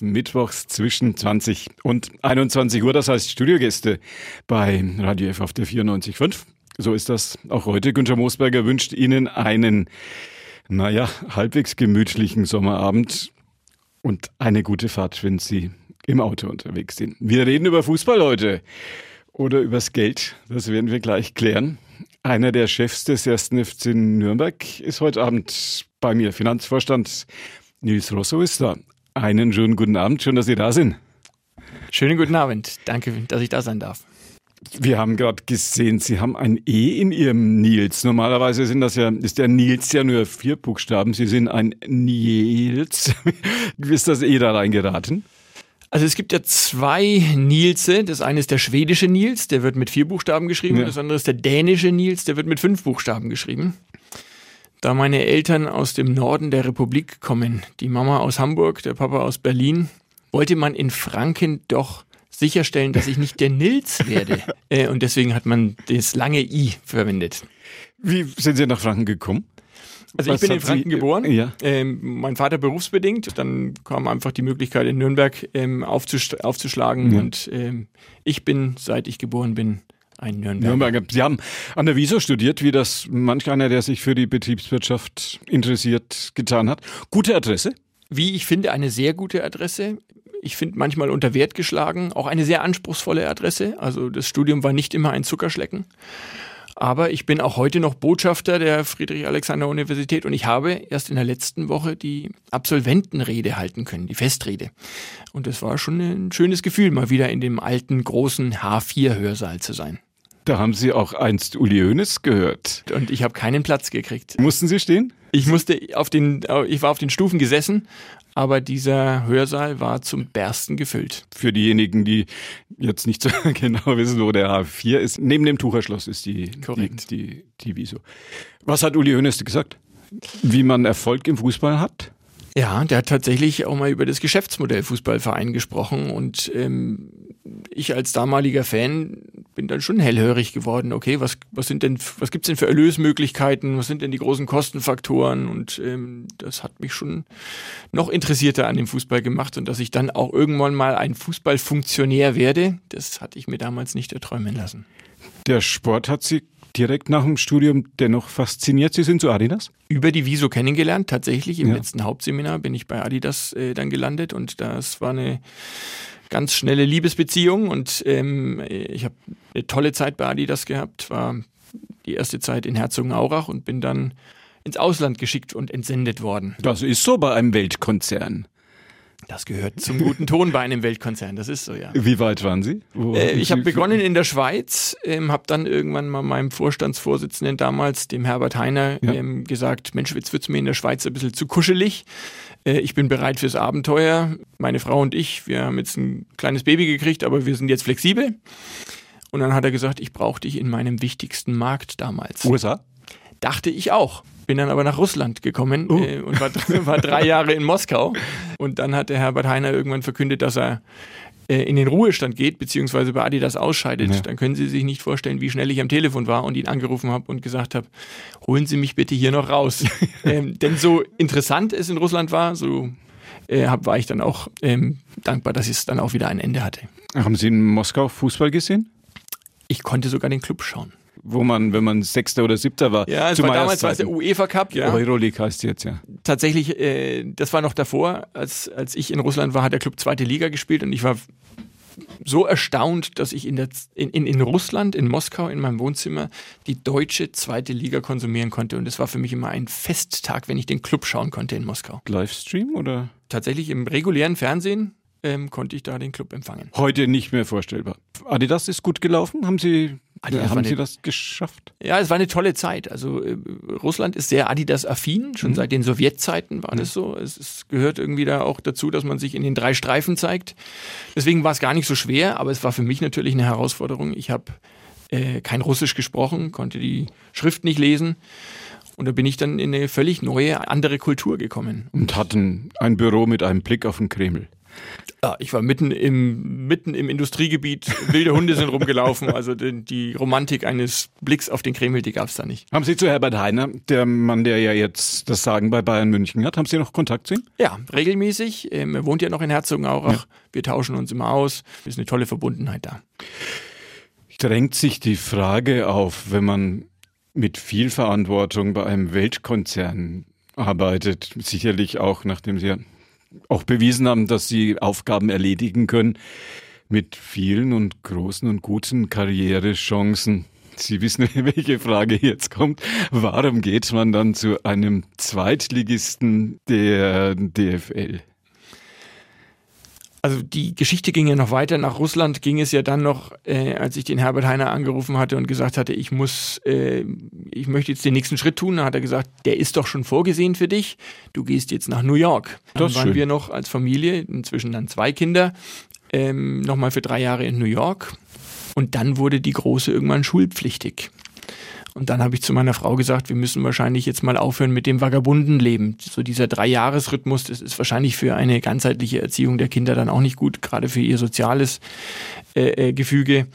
Mittwochs zwischen 20 und 21 Uhr, das heißt Studiogäste bei Radio F auf der 94.5. So ist das auch heute. Günther Moosberger wünscht Ihnen einen, naja, halbwegs gemütlichen Sommerabend und eine gute Fahrt, wenn Sie im Auto unterwegs sind. Wir reden über Fußball heute oder übers Geld. Das werden wir gleich klären. Einer der Chefs des ersten FC Nürnberg ist heute Abend bei mir. Finanzvorstand Nils Rosso ist da. Einen schönen guten Abend. Schön, dass Sie da sind. Schönen guten Abend. Danke, dass ich da sein darf. Wir haben gerade gesehen, Sie haben ein E in Ihrem Nils. Normalerweise sind das ja, ist der Nils ja nur vier Buchstaben. Sie sind ein Nils. Wie ist das E da reingeraten? Also es gibt ja zwei Nilse. Das eine ist der schwedische Nils, der wird mit vier Buchstaben geschrieben. Ja. Das andere ist der dänische Nils, der wird mit fünf Buchstaben geschrieben. Da meine Eltern aus dem Norden der Republik kommen, die Mama aus Hamburg, der Papa aus Berlin, wollte man in Franken doch sicherstellen, dass ich nicht der Nils werde. äh, und deswegen hat man das lange I verwendet. Wie sind Sie nach Franken gekommen? Also Was ich bin in Franken Sie, geboren, ja. ähm, mein Vater berufsbedingt, dann kam einfach die Möglichkeit in Nürnberg ähm, aufzusch aufzuschlagen ja. und ähm, ich bin, seit ich geboren bin, ein Nürnberger. Nürnberger. Sie haben an der Wieso studiert, wie das manch einer, der sich für die Betriebswirtschaft interessiert, getan hat. Gute Adresse? Wie ich finde, eine sehr gute Adresse. Ich finde manchmal unter Wert geschlagen, auch eine sehr anspruchsvolle Adresse. Also das Studium war nicht immer ein Zuckerschlecken. Aber ich bin auch heute noch Botschafter der Friedrich-Alexander-Universität und ich habe erst in der letzten Woche die Absolventenrede halten können, die Festrede. Und es war schon ein schönes Gefühl, mal wieder in dem alten, großen H4-Hörsaal zu sein. Da haben Sie auch einst Uli Hoeneß gehört. Und ich habe keinen Platz gekriegt. Mussten Sie stehen? Ich musste auf den, ich war auf den Stufen gesessen, aber dieser Hörsaal war zum Bersten gefüllt. Für diejenigen, die jetzt nicht so genau wissen, wo der H4 ist, neben dem Tucherschloss ist die, Korrekt. die, die, die Wieso. Was hat Uli Hoeneß gesagt? Wie man Erfolg im Fußball hat? Ja, der hat tatsächlich auch mal über das Geschäftsmodell Fußballverein gesprochen und ähm, ich als damaliger Fan bin dann schon hellhörig geworden. Okay, was, was sind denn, was gibt's denn für Erlösmöglichkeiten? Was sind denn die großen Kostenfaktoren? Und ähm, das hat mich schon noch interessierter an dem Fußball gemacht und dass ich dann auch irgendwann mal ein Fußballfunktionär werde, das hatte ich mir damals nicht erträumen lassen. Der Sport hat Sie direkt nach dem Studium dennoch fasziniert. Sie sind zu Adidas? Über die Wieso kennengelernt, tatsächlich. Im ja. letzten Hauptseminar bin ich bei Adidas äh, dann gelandet und das war eine ganz schnelle Liebesbeziehung und ähm, ich habe eine tolle Zeit bei Adidas gehabt, war die erste Zeit in Herzogenaurach und bin dann ins Ausland geschickt und entsendet worden. Das ist so bei einem Weltkonzern. Das gehört zum guten Ton bei einem Weltkonzern, das ist so, ja. Wie weit waren Sie? Äh, ich habe begonnen in der Schweiz, ähm, habe dann irgendwann mal meinem Vorstandsvorsitzenden damals, dem Herbert Heiner, ja. ähm, gesagt, Mensch, jetzt wird's mir in der Schweiz ein bisschen zu kuschelig. Äh, ich bin bereit fürs Abenteuer. Meine Frau und ich, wir haben jetzt ein kleines Baby gekriegt, aber wir sind jetzt flexibel. Und dann hat er gesagt, ich brauche dich in meinem wichtigsten Markt damals. USA? Dachte ich auch. Bin dann aber nach Russland gekommen uh. äh, und war, war drei Jahre in Moskau. Und dann hat der Herbert Heiner irgendwann verkündet, dass er äh, in den Ruhestand geht, beziehungsweise bei Adidas ausscheidet, ja. dann können Sie sich nicht vorstellen, wie schnell ich am Telefon war und ihn angerufen habe und gesagt habe, holen Sie mich bitte hier noch raus. ähm, denn so interessant es in Russland war, so äh, hab, war ich dann auch ähm, dankbar, dass es dann auch wieder ein Ende hatte. Haben Sie in Moskau Fußball gesehen? Ich konnte sogar den Club schauen wo man, wenn man Sechster oder Siebter war. Ja, es war damals war es der UEFA Cup, ja. Euroleague heißt jetzt, ja. Tatsächlich, äh, das war noch davor, als, als ich in Russland war, hat der Club zweite Liga gespielt und ich war so erstaunt, dass ich in, der, in, in, in Russland, in Moskau, in meinem Wohnzimmer die deutsche zweite Liga konsumieren konnte. Und es war für mich immer ein Festtag, wenn ich den Club schauen konnte in Moskau. Livestream oder? Tatsächlich im regulären Fernsehen ähm, konnte ich da den Club empfangen. Heute nicht mehr vorstellbar. Adidas ist gut gelaufen. Haben Sie Adidas haben eine, Sie das geschafft? Ja, es war eine tolle Zeit. Also äh, Russland ist sehr Adidas-affin. Schon mhm. seit den Sowjetzeiten war mhm. das so. Es, es, gehört irgendwie da auch dazu, dass man sich in den drei Streifen zeigt. Deswegen war es gar nicht so schwer, aber es war für mich natürlich eine Herausforderung. Ich habe äh, kein Russisch gesprochen, konnte die Schrift nicht lesen. Und da bin ich dann in eine völlig neue, andere Kultur gekommen. Und hatten ein Büro mit einem Blick auf den Kreml. Ja, ich war mitten im, mitten im Industriegebiet, wilde Hunde sind rumgelaufen, also die, die Romantik eines Blicks auf den Kreml, die gab es da nicht. Haben Sie zu Herbert Heiner, der Mann, der ja jetzt das Sagen bei Bayern München hat, haben Sie noch Kontakt zu ihm? Ja, regelmäßig. Ähm, er wohnt ja noch in Herzogenaurach. Ja. Wir tauschen uns immer aus. Es ist eine tolle Verbundenheit da. Drängt sich die Frage auf, wenn man mit viel Verantwortung bei einem Weltkonzern arbeitet, sicherlich auch, nachdem Sie ja auch bewiesen haben, dass sie Aufgaben erledigen können mit vielen und großen und guten Karrierechancen. Sie wissen, welche Frage jetzt kommt. Warum geht man dann zu einem Zweitligisten der DFL? Also die Geschichte ging ja noch weiter. Nach Russland ging es ja dann noch, äh, als ich den Herbert Heiner angerufen hatte und gesagt hatte, ich muss, äh, ich möchte jetzt den nächsten Schritt tun. Da hat er gesagt, der ist doch schon vorgesehen für dich. Du gehst jetzt nach New York. Dann waren schön. wir noch als Familie, inzwischen dann zwei Kinder, ähm, nochmal für drei Jahre in New York. Und dann wurde die Große irgendwann schulpflichtig. Und dann habe ich zu meiner Frau gesagt, wir müssen wahrscheinlich jetzt mal aufhören mit dem Vagabundenleben. So dieser Dreijahresrhythmus, das ist wahrscheinlich für eine ganzheitliche Erziehung der Kinder dann auch nicht gut, gerade für ihr soziales äh, äh Gefüge.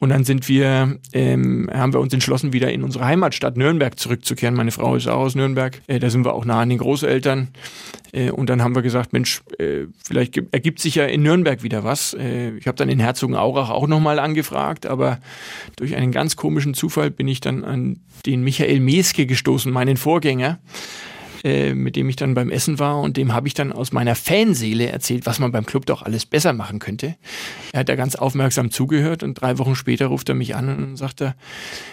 Und dann sind wir, ähm, haben wir uns entschlossen, wieder in unsere Heimatstadt Nürnberg zurückzukehren. Meine Frau ist auch aus Nürnberg. Äh, da sind wir auch nah an den Großeltern. Äh, und dann haben wir gesagt, Mensch, äh, vielleicht ergibt sich ja in Nürnberg wieder was. Äh, ich habe dann in Herzogenaurach auch nochmal angefragt, aber durch einen ganz komischen Zufall bin ich dann an den Michael Meske gestoßen, meinen Vorgänger. Äh, mit dem ich dann beim Essen war und dem habe ich dann aus meiner Fanseele erzählt, was man beim Club doch alles besser machen könnte. Er hat da ganz aufmerksam zugehört und drei Wochen später ruft er mich an und sagt er,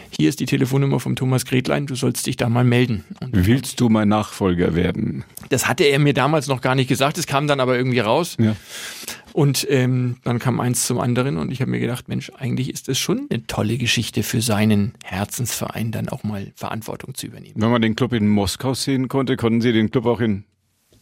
hier ist die Telefonnummer vom Thomas Gretlein, du sollst dich da mal melden. Und Willst du mein Nachfolger werden? Das hatte er mir damals noch gar nicht gesagt, es kam dann aber irgendwie raus. Ja. Und ähm, dann kam eins zum anderen und ich habe mir gedacht, Mensch, eigentlich ist das schon eine tolle Geschichte für seinen Herzensverein, dann auch mal Verantwortung zu übernehmen. Wenn man den Club in Moskau sehen konnte, konnten Sie den Club auch in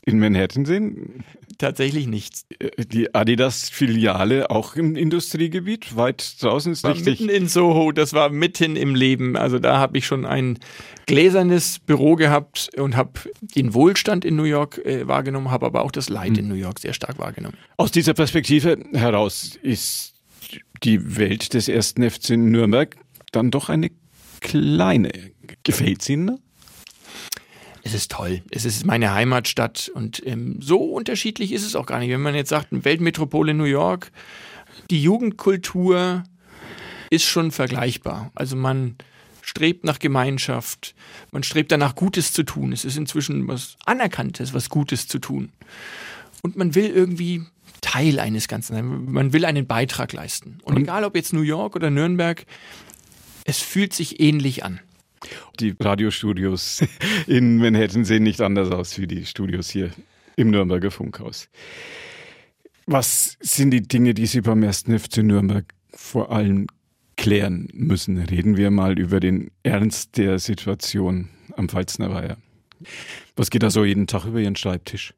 in Manhattan sehen? Tatsächlich nichts. Äh, die Adidas-Filiale auch im Industriegebiet, weit draußen ist war richtig. Mitten in Soho, das war mitten im Leben. Also da habe ich schon ein gläsernes Büro gehabt und habe den Wohlstand in New York äh, wahrgenommen, habe aber auch das Leid hm. in New York sehr stark wahrgenommen. Aus dieser Perspektive heraus ist die Welt des ersten FC Nürnberg dann doch eine kleine. Gefällt es Ihnen? Es ist toll. Es ist meine Heimatstadt und ähm, so unterschiedlich ist es auch gar nicht. Wenn man jetzt sagt, eine Weltmetropole New York, die Jugendkultur ist schon vergleichbar. Also man strebt nach Gemeinschaft, man strebt danach Gutes zu tun. Es ist inzwischen was Anerkanntes, was Gutes zu tun. Und man will irgendwie Teil eines Ganzen sein. Man will einen Beitrag leisten. Und egal ob jetzt New York oder Nürnberg, es fühlt sich ähnlich an. Die Radiostudios in Manhattan sehen nicht anders aus wie die Studios hier im Nürnberger Funkhaus. Was sind die Dinge, die Sie beim ersten FC Nürnberg vor allem klären müssen? Reden wir mal über den Ernst der Situation am Pfalzner Weiher. Was geht da so jeden Tag über Ihren Schreibtisch?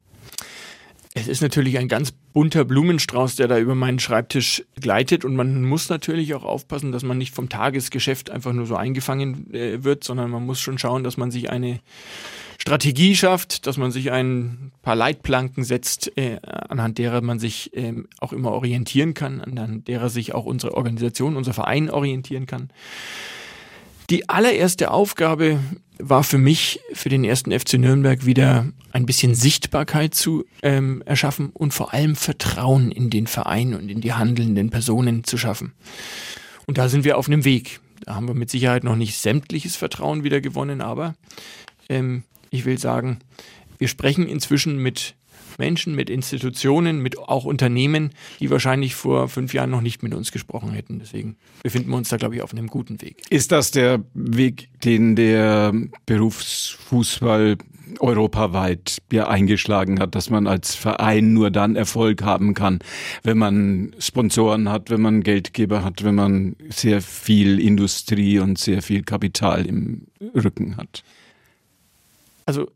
Es ist natürlich ein ganz bunter Blumenstrauß, der da über meinen Schreibtisch gleitet und man muss natürlich auch aufpassen, dass man nicht vom Tagesgeschäft einfach nur so eingefangen äh, wird, sondern man muss schon schauen, dass man sich eine Strategie schafft, dass man sich ein paar Leitplanken setzt, äh, anhand derer man sich äh, auch immer orientieren kann, anhand derer sich auch unsere Organisation, unser Verein orientieren kann. Die allererste Aufgabe war für mich, für den ersten FC Nürnberg wieder ein bisschen Sichtbarkeit zu ähm, erschaffen und vor allem Vertrauen in den Verein und in die handelnden Personen zu schaffen. Und da sind wir auf einem Weg. Da haben wir mit Sicherheit noch nicht sämtliches Vertrauen wieder gewonnen, aber ähm, ich will sagen, wir sprechen inzwischen mit Menschen, mit Institutionen, mit auch Unternehmen, die wahrscheinlich vor fünf Jahren noch nicht mit uns gesprochen hätten. Deswegen befinden wir uns da, glaube ich, auf einem guten Weg. Ist das der Weg, den der Berufsfußball europaweit ja eingeschlagen hat, dass man als Verein nur dann Erfolg haben kann, wenn man Sponsoren hat, wenn man Geldgeber hat, wenn man sehr viel Industrie und sehr viel Kapital im Rücken hat? Also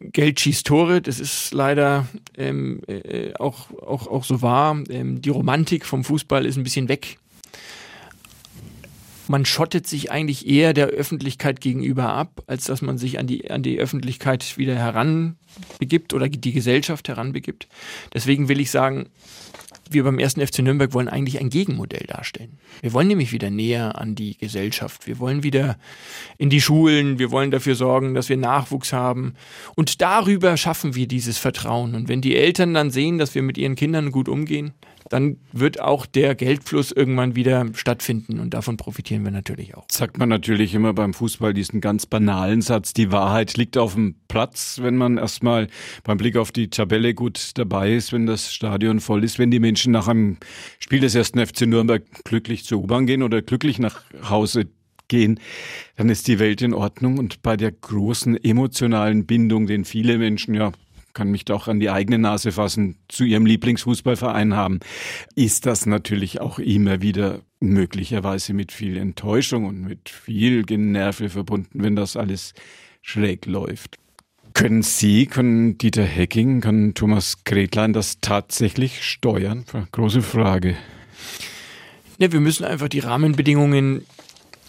Geld schießt Tore, das ist leider ähm, äh, auch, auch, auch so wahr. Ähm, die Romantik vom Fußball ist ein bisschen weg. man schottet sich eigentlich eher der Öffentlichkeit gegenüber ab, als dass man sich an die, an die Öffentlichkeit wieder heranbegibt oder die Gesellschaft heranbegibt. Deswegen will ich sagen, wir beim ersten FC Nürnberg wollen eigentlich ein Gegenmodell darstellen. Wir wollen nämlich wieder näher an die Gesellschaft. Wir wollen wieder in die Schulen. Wir wollen dafür sorgen, dass wir Nachwuchs haben. Und darüber schaffen wir dieses Vertrauen. Und wenn die Eltern dann sehen, dass wir mit ihren Kindern gut umgehen, dann wird auch der Geldfluss irgendwann wieder stattfinden und davon profitieren wir natürlich auch. Sagt man natürlich immer beim Fußball diesen ganz banalen Satz, die Wahrheit liegt auf dem Platz, wenn man erstmal beim Blick auf die Tabelle gut dabei ist, wenn das Stadion voll ist, wenn die Menschen nach einem Spiel des ersten FC Nürnberg glücklich zur U-Bahn gehen oder glücklich nach Hause gehen, dann ist die Welt in Ordnung und bei der großen emotionalen Bindung, den viele Menschen ja kann mich doch an die eigene Nase fassen, zu ihrem Lieblingsfußballverein haben, ist das natürlich auch immer wieder möglicherweise mit viel Enttäuschung und mit viel Generve verbunden, wenn das alles schräg läuft. Können Sie, können Dieter Hecking, kann Thomas Gretlein das tatsächlich steuern? Große Frage. Ja, wir müssen einfach die Rahmenbedingungen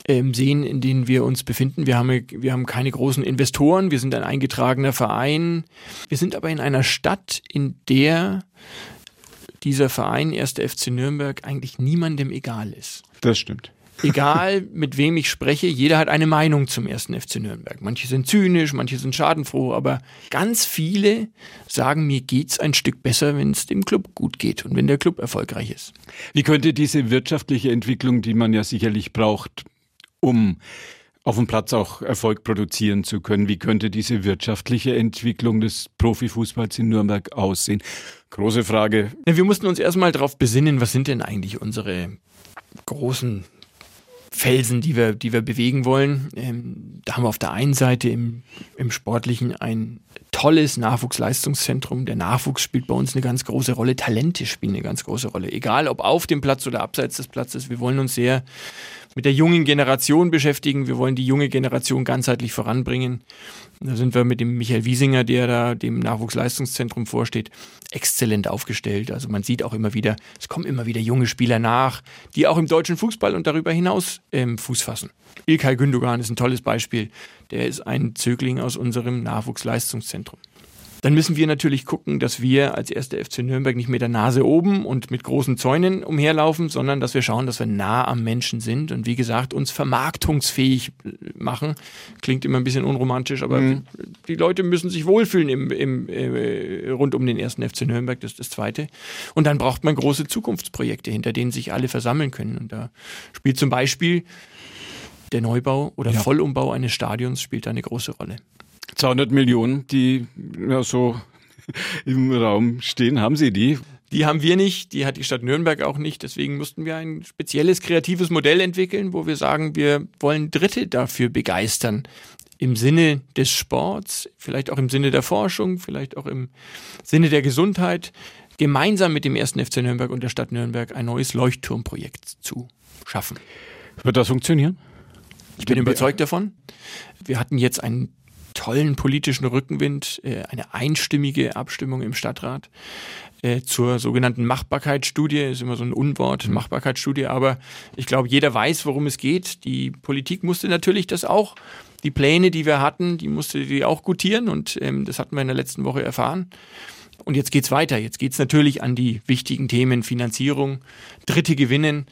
ähm, sehen, in denen wir uns befinden. Wir haben, wir haben keine großen Investoren, wir sind ein eingetragener Verein. Wir sind aber in einer Stadt, in der dieser Verein, 1. FC Nürnberg, eigentlich niemandem egal ist. Das stimmt. Egal, mit wem ich spreche, jeder hat eine Meinung zum 1. FC Nürnberg. Manche sind zynisch, manche sind schadenfroh, aber ganz viele sagen, mir geht's ein Stück besser, wenn es dem Club gut geht und wenn der Club erfolgreich ist. Wie könnte diese wirtschaftliche Entwicklung, die man ja sicherlich braucht, um auf dem Platz auch Erfolg produzieren zu können. Wie könnte diese wirtschaftliche Entwicklung des Profifußballs in Nürnberg aussehen? Große Frage. Wir mussten uns erstmal darauf besinnen, was sind denn eigentlich unsere großen Felsen, die wir, die wir bewegen wollen. Ähm, da haben wir auf der einen Seite im, im Sportlichen ein tolles Nachwuchsleistungszentrum. Der Nachwuchs spielt bei uns eine ganz große Rolle. Talente spielen eine ganz große Rolle. Egal ob auf dem Platz oder abseits des Platzes. Wir wollen uns sehr mit der jungen Generation beschäftigen. Wir wollen die junge Generation ganzheitlich voranbringen. Da sind wir mit dem Michael Wiesinger, der da dem Nachwuchsleistungszentrum vorsteht, exzellent aufgestellt. Also man sieht auch immer wieder, es kommen immer wieder junge Spieler nach, die auch im deutschen Fußball und darüber hinaus ähm, Fuß fassen. Ilkay Gündogan ist ein tolles Beispiel. Der ist ein Zögling aus unserem Nachwuchsleistungszentrum. Dann müssen wir natürlich gucken, dass wir als erster FC Nürnberg nicht mit der Nase oben und mit großen Zäunen umherlaufen, sondern dass wir schauen, dass wir nah am Menschen sind und wie gesagt, uns vermarktungsfähig machen. Klingt immer ein bisschen unromantisch, aber mhm. die Leute müssen sich wohlfühlen im, im, äh, rund um den ersten FC Nürnberg, das ist das Zweite. Und dann braucht man große Zukunftsprojekte, hinter denen sich alle versammeln können. Und da spielt zum Beispiel der Neubau oder ja. Vollumbau eines Stadions spielt da eine große Rolle. 200 Millionen, die ja so im Raum stehen, haben Sie die? Die haben wir nicht, die hat die Stadt Nürnberg auch nicht. Deswegen mussten wir ein spezielles kreatives Modell entwickeln, wo wir sagen, wir wollen Dritte dafür begeistern. Im Sinne des Sports, vielleicht auch im Sinne der Forschung, vielleicht auch im Sinne der Gesundheit, gemeinsam mit dem ersten FC Nürnberg und der Stadt Nürnberg ein neues Leuchtturmprojekt zu schaffen. Wird das funktionieren? Ich bin überzeugt davon. Wir hatten jetzt einen tollen politischen Rückenwind, äh, eine einstimmige Abstimmung im Stadtrat äh, zur sogenannten Machbarkeitsstudie. Ist immer so ein Unwort, mhm. Machbarkeitsstudie, aber ich glaube, jeder weiß, worum es geht. Die Politik musste natürlich das auch, die Pläne, die wir hatten, die musste die auch gutieren und ähm, das hatten wir in der letzten Woche erfahren. Und jetzt geht's weiter. Jetzt geht's natürlich an die wichtigen Themen Finanzierung, Dritte gewinnen.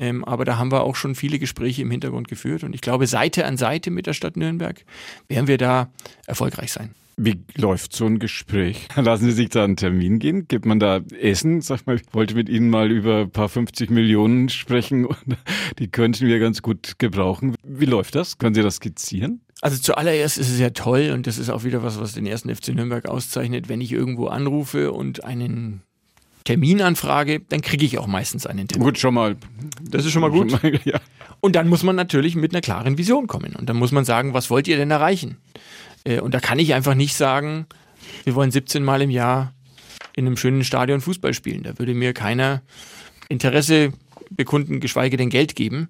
Ähm, aber da haben wir auch schon viele Gespräche im Hintergrund geführt. Und ich glaube, Seite an Seite mit der Stadt Nürnberg werden wir da erfolgreich sein. Wie läuft so ein Gespräch? Lassen Sie sich da einen Termin gehen? Gibt man da Essen? Sag mal, ich wollte mit Ihnen mal über ein paar 50 Millionen sprechen und die könnten wir ganz gut gebrauchen. Wie läuft das? Können Sie das skizzieren? Also zuallererst ist es ja toll und das ist auch wieder was, was den ersten FC Nürnberg auszeichnet, wenn ich irgendwo anrufe und einen Terminanfrage, dann kriege ich auch meistens einen Termin. Gut, schon mal. Das ist schon mal gut. Schon mal, ja. Und dann muss man natürlich mit einer klaren Vision kommen. Und dann muss man sagen, was wollt ihr denn erreichen? Äh, und da kann ich einfach nicht sagen, wir wollen 17 Mal im Jahr in einem schönen Stadion Fußball spielen. Da würde mir keiner Interesse bekunden, geschweige denn Geld geben.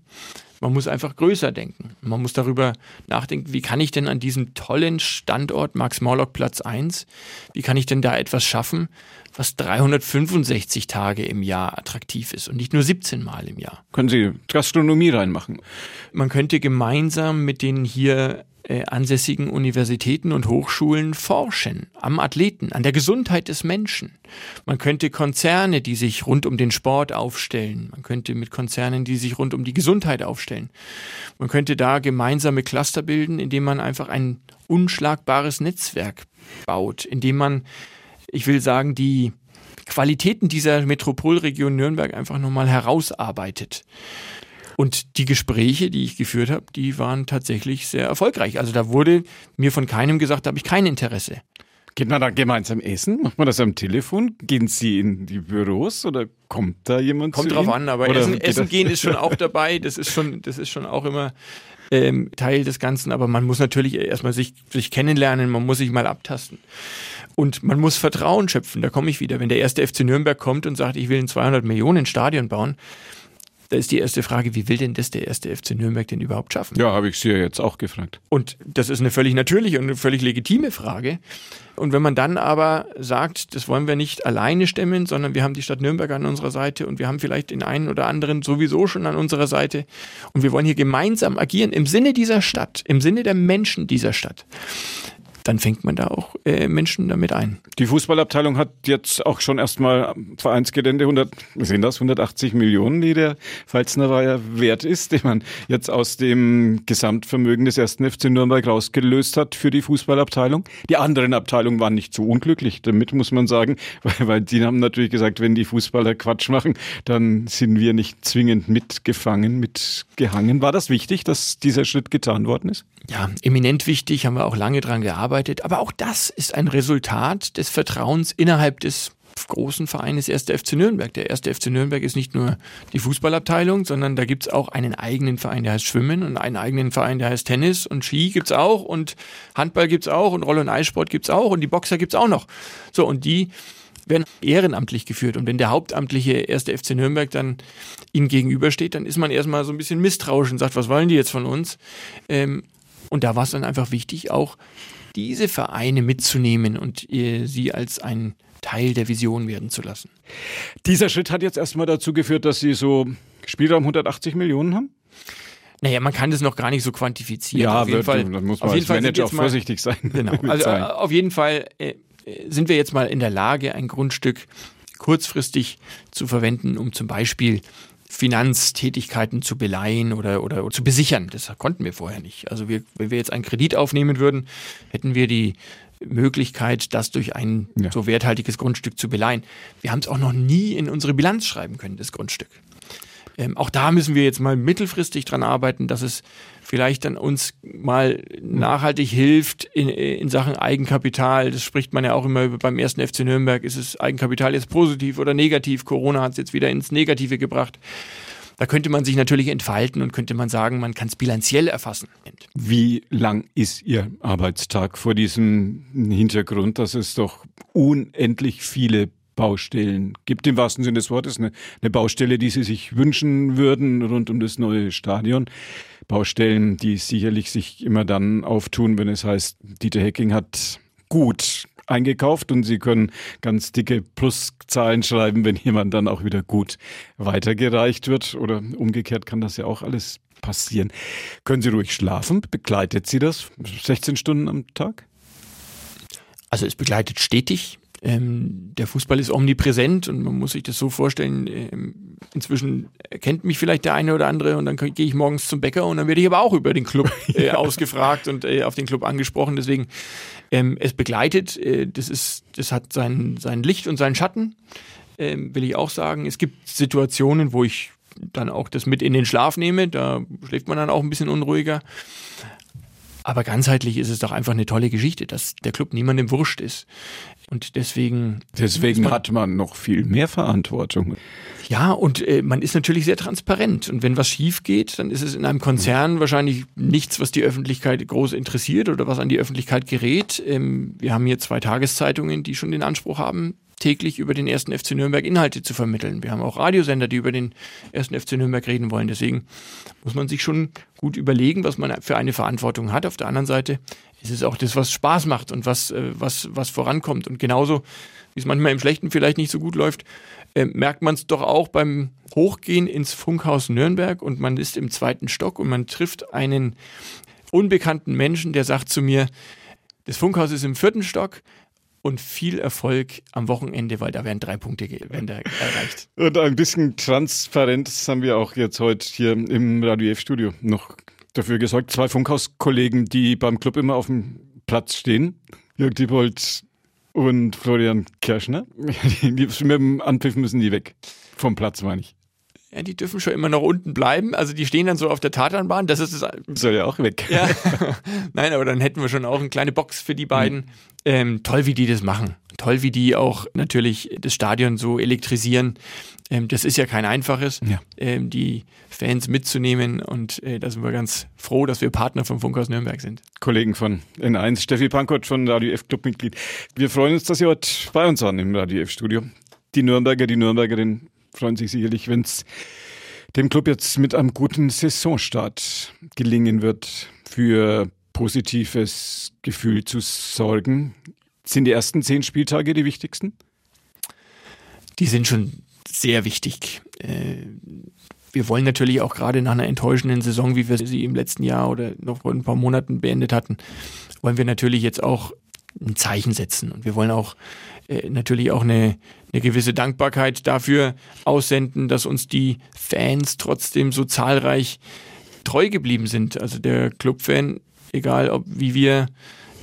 Man muss einfach größer denken. Man muss darüber nachdenken, wie kann ich denn an diesem tollen Standort Max-Morlock Platz 1, wie kann ich denn da etwas schaffen, was 365 Tage im Jahr attraktiv ist und nicht nur 17 Mal im Jahr. Können Sie Gastronomie reinmachen? Man könnte gemeinsam mit den hier äh, ansässigen Universitäten und Hochschulen forschen am Athleten, an der Gesundheit des Menschen. Man könnte Konzerne, die sich rund um den Sport aufstellen, man könnte mit Konzernen, die sich rund um die Gesundheit aufstellen, man könnte da gemeinsame Cluster bilden, indem man einfach ein unschlagbares Netzwerk baut, indem man ich will sagen, die Qualitäten dieser Metropolregion Nürnberg einfach nochmal herausarbeitet. Und die Gespräche, die ich geführt habe, die waren tatsächlich sehr erfolgreich. Also da wurde mir von keinem gesagt, da habe ich kein Interesse. Geht man da gemeinsam essen? Macht man das am Telefon? Gehen Sie in die Büros oder kommt da jemand? Kommt drauf Ihnen? an, aber Oder Essen, Essen gehen ist schon auch dabei. Das ist schon, das ist schon auch immer ähm, Teil des Ganzen. Aber man muss natürlich erstmal sich, sich kennenlernen, man muss sich mal abtasten. Und man muss Vertrauen schöpfen. Da komme ich wieder. Wenn der erste FC Nürnberg kommt und sagt, ich will ein 200 Millionen Stadion bauen, da ist die erste Frage, wie will denn das der erste FC Nürnberg denn überhaupt schaffen? Ja, habe ich Sie ja jetzt auch gefragt. Und das ist eine völlig natürliche und eine völlig legitime Frage. Und wenn man dann aber sagt, das wollen wir nicht alleine stemmen, sondern wir haben die Stadt Nürnberg an unserer Seite und wir haben vielleicht den einen oder anderen sowieso schon an unserer Seite und wir wollen hier gemeinsam agieren im Sinne dieser Stadt, im Sinne der Menschen dieser Stadt, dann fängt man da auch äh, Menschen damit ein. Die Fußballabteilung hat jetzt auch schon erstmal Vereinsgelände 100, sind das 180 Millionen, die der Pfalzner Weiher wert ist, den man jetzt aus dem Gesamtvermögen des ersten FC Nürnberg rausgelöst hat für die Fußballabteilung. Die anderen Abteilungen waren nicht so unglücklich damit, muss man sagen, weil, weil die haben natürlich gesagt, wenn die Fußballer Quatsch machen, dann sind wir nicht zwingend mitgefangen, mitgehangen. War das wichtig, dass dieser Schritt getan worden ist? Ja, eminent wichtig, haben wir auch lange dran gearbeitet. Aber auch das ist ein Resultat des Vertrauens innerhalb des großen Vereines 1. FC Nürnberg. Der 1. FC Nürnberg ist nicht nur die Fußballabteilung, sondern da gibt's auch einen eigenen Verein, der heißt Schwimmen und einen eigenen Verein, der heißt Tennis und Ski gibt's auch und Handball gibt's auch und Roll- und Eissport gibt's auch und die Boxer gibt's auch noch. So, und die werden ehrenamtlich geführt. Und wenn der hauptamtliche 1. FC Nürnberg dann ihnen gegenübersteht, dann ist man erstmal so ein bisschen misstrauisch und sagt, was wollen die jetzt von uns? Ähm, und da war es dann einfach wichtig, auch diese Vereine mitzunehmen und äh, sie als ein Teil der Vision werden zu lassen. Dieser Schritt hat jetzt erstmal dazu geführt, dass Sie so Spielraum 180 Millionen haben? Naja, man kann das noch gar nicht so quantifizieren. auf jeden Fall, dann muss man auf jeden als Manager auch vorsichtig sein. Genau. Also äh, Zahlen. auf jeden Fall äh, äh, sind wir jetzt mal in der Lage, ein Grundstück kurzfristig zu verwenden, um zum Beispiel Finanztätigkeiten zu beleihen oder, oder, zu besichern. Das konnten wir vorher nicht. Also wir, wenn wir jetzt einen Kredit aufnehmen würden, hätten wir die Möglichkeit, das durch ein Ja. so werthaltiges Grundstück zu beleihen. Wir haben es auch noch nie in unsere Bilanz schreiben können, das Grundstück. Ähm, auch da müssen wir jetzt mal mittelfristig dran arbeiten, dass es vielleicht dann uns mal nachhaltig hilft in, in Sachen Eigenkapital. Das spricht man ja auch immer über beim ersten FC Nürnberg. Ist es Eigenkapital jetzt positiv oder negativ? Corona hat es jetzt wieder ins Negative gebracht. Da könnte man sich natürlich entfalten und könnte man sagen, man kann es bilanziell erfassen. Wie lang ist Ihr Arbeitstag vor diesem Hintergrund, dass es doch unendlich viele Baustellen gibt, im wahrsten Sinne des Wortes, eine, eine Baustelle, die Sie sich wünschen würden rund um das neue Stadion. Baustellen, die sicherlich sich immer dann auftun, wenn es heißt, Dieter Hecking hat gut eingekauft und Sie können ganz dicke Pluszahlen schreiben, wenn jemand dann auch wieder gut weitergereicht wird oder umgekehrt kann das ja auch alles passieren. Können Sie ruhig schlafen? Begleitet Sie das 16 Stunden am Tag? Also es begleitet stetig. Ähm, der Fußball ist omnipräsent und man muss sich das so vorstellen, ähm, inzwischen erkennt mich vielleicht der eine oder andere und dann gehe ich morgens zum Bäcker und dann werde ich aber auch über den Club äh, ausgefragt und äh, auf den Club angesprochen. Deswegen, ähm, es begleitet, äh, das ist, das hat sein, sein Licht und seinen Schatten, ähm, will ich auch sagen. Es gibt Situationen, wo ich dann auch das mit in den Schlaf nehme, da schläft man dann auch ein bisschen unruhiger. Aber ganzheitlich ist es doch einfach eine tolle Geschichte, dass der Club niemandem wurscht ist. Und deswegen. Deswegen man- hat man noch viel mehr Verantwortung. Ja, und äh, man ist natürlich sehr transparent. Und wenn was schief geht, dann ist es in einem Konzern wahrscheinlich nichts, was die Öffentlichkeit groß interessiert oder was an die Öffentlichkeit gerät. Ähm, wir haben hier zwei Tageszeitungen, die schon den Anspruch haben, täglich über den ersten FC Nürnberg Inhalte zu vermitteln. Wir haben auch Radiosender, die über den ersten FC Nürnberg reden wollen. Deswegen muss man sich schon gut überlegen, was man für eine Verantwortung hat. Auf der anderen Seite ist es auch das, was Spaß macht und was, äh, was, was vorankommt. Und genauso, wie es manchmal im Schlechten vielleicht nicht so gut läuft, äh, merkt man es doch auch beim Hochgehen ins Funkhaus Nürnberg und man ist im zweiten Stock und man trifft einen unbekannten Menschen, der sagt zu mir, das Funkhaus ist im vierten Stock, und viel Erfolg am Wochenende, weil da werden drei Punkte werden da erreicht. Und ein bisschen Transparenz haben wir auch jetzt heute hier im Radio F-Studio noch dafür gesorgt. Zwei Funkhauskollegen, die beim Club immer auf dem Platz stehen. Jörg Diebold und Florian Kirschner. Die, die, mit dem Anpfiff müssen die weg. Vom Platz, meine ich. Ja, die dürfen schon immer noch unten bleiben. Also die stehen dann so auf der Tatanbahn. Das ist das. Soll ja auch weg. Ja. Nein, aber dann hätten wir schon auch eine kleine Box für die beiden. Mhm. Ähm, toll, wie die das machen. Toll, wie die auch natürlich das Stadion so elektrisieren. Ähm, das ist ja kein einfaches, ja. ähm, die Fans mitzunehmen. Und äh, da sind wir ganz froh, dass wir Partner vom Funkhaus Nürnberg sind. Kollegen von N1, Steffi Pankott von Radio F Clubmitglied. Wir freuen uns, dass Sie heute bei uns waren im Radio F Studio. Die Nürnberger, die Nürnbergerin freuen sich sicherlich, wenn es dem Club jetzt mit einem guten Saisonstart gelingen wird, für positives Gefühl zu sorgen. Sind die ersten zehn Spieltage die wichtigsten? Die sind schon sehr wichtig. Äh, wir wollen natürlich auch gerade nach einer enttäuschenden Saison, wie wir sie im letzten Jahr oder noch vor ein paar Monaten beendet hatten, wollen wir natürlich jetzt auch ein Zeichen setzen. Und wir wollen auch äh, natürlich auch eine, eine gewisse Dankbarkeit dafür aussenden, dass uns die Fans trotzdem so zahlreich treu geblieben sind. Also der Clubfan, egal ob wie wir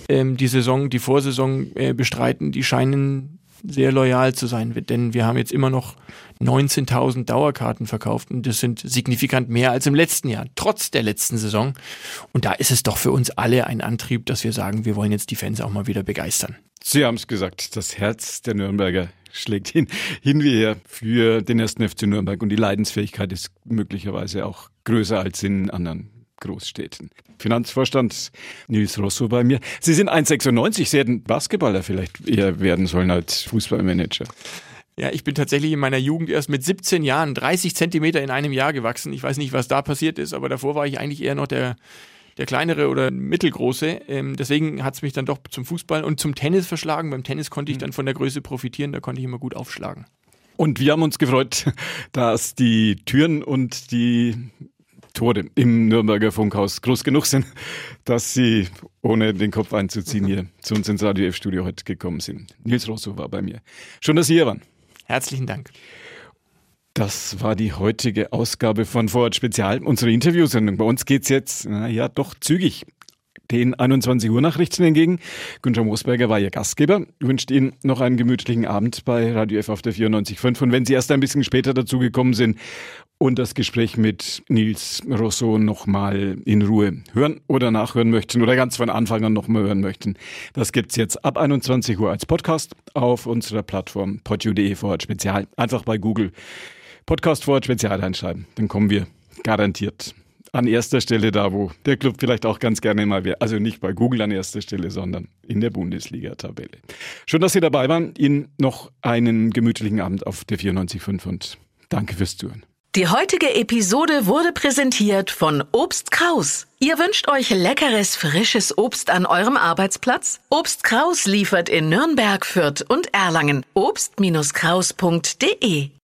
ähm, die Saison, die Vorsaison äh, bestreiten, die scheinen sehr loyal zu sein, denn wir haben jetzt immer noch 19.000 Dauerkarten verkauft und das sind signifikant mehr als im letzten Jahr, trotz der letzten Saison. Und da ist es doch für uns alle ein Antrieb, dass wir sagen, wir wollen jetzt die Fans auch mal wieder begeistern. Sie haben es gesagt, das Herz der Nürnberger schlägt hin, hin wie her für den ersten FC Nürnberg und die Leidensfähigkeit ist möglicherweise auch größer als in anderen Großstädten. Finanzvorstand Nils Rosso bei mir. Sie sind 1,96. Sie hätten Basketballer vielleicht eher werden sollen als Fußballmanager. Ja, ich bin tatsächlich in meiner Jugend erst mit 17 Jahren 30 Zentimeter in einem Jahr gewachsen. Ich weiß nicht, was da passiert ist, aber davor war ich eigentlich eher noch der, der kleinere oder mittelgroße. Ähm, deswegen hat es mich dann doch zum Fußball und zum Tennis verschlagen. Beim Tennis konnte ich mhm. dann von der Größe profitieren, da konnte ich immer gut aufschlagen. Und wir haben uns gefreut, dass die Türen und die Tore im Nürnberger Funkhaus groß genug sind, dass Sie, ohne den Kopf einzuziehen, hier zu uns ins Radio F-Studio heute gekommen sind. Nils Rosso war bei mir. Schön, dass Sie hier waren. Herzlichen Dank. Das war die heutige Ausgabe von Vorort Spezial, unsere Interviewsendung. Bei uns geht es jetzt, naja, doch zügig den 21 Uhr Nachrichten entgegen. Günther Moosberger war Ihr Gastgeber, wünscht Ihnen noch einen gemütlichen Abend bei Radio F auf der 94.5. Und wenn Sie erst ein bisschen später dazugekommen sind und das Gespräch mit Nils Rousseau nochmal in Ruhe hören oder nachhören möchten oder ganz von Anfang an nochmal hören möchten, das gibt's jetzt ab 21 Uhr als Podcast auf unserer Plattform podu.de Vorhat Spezial. Einfach bei Google Podcast Vorhat Spezial einschreiben, dann kommen wir garantiert an erster Stelle da, wo der Club vielleicht auch ganz gerne mal wäre. Also nicht bei Google an erster Stelle, sondern in der Bundesliga-Tabelle. Schön, dass Sie dabei waren. Ihnen noch einen gemütlichen Abend auf der 94.5 und danke fürs Zuhören. Die heutige Episode wurde präsentiert von Obst Kraus. Ihr wünscht euch leckeres, frisches Obst an eurem Arbeitsplatz? Obst Kraus liefert in Nürnberg, Fürth und Erlangen. Obst-Kraus.de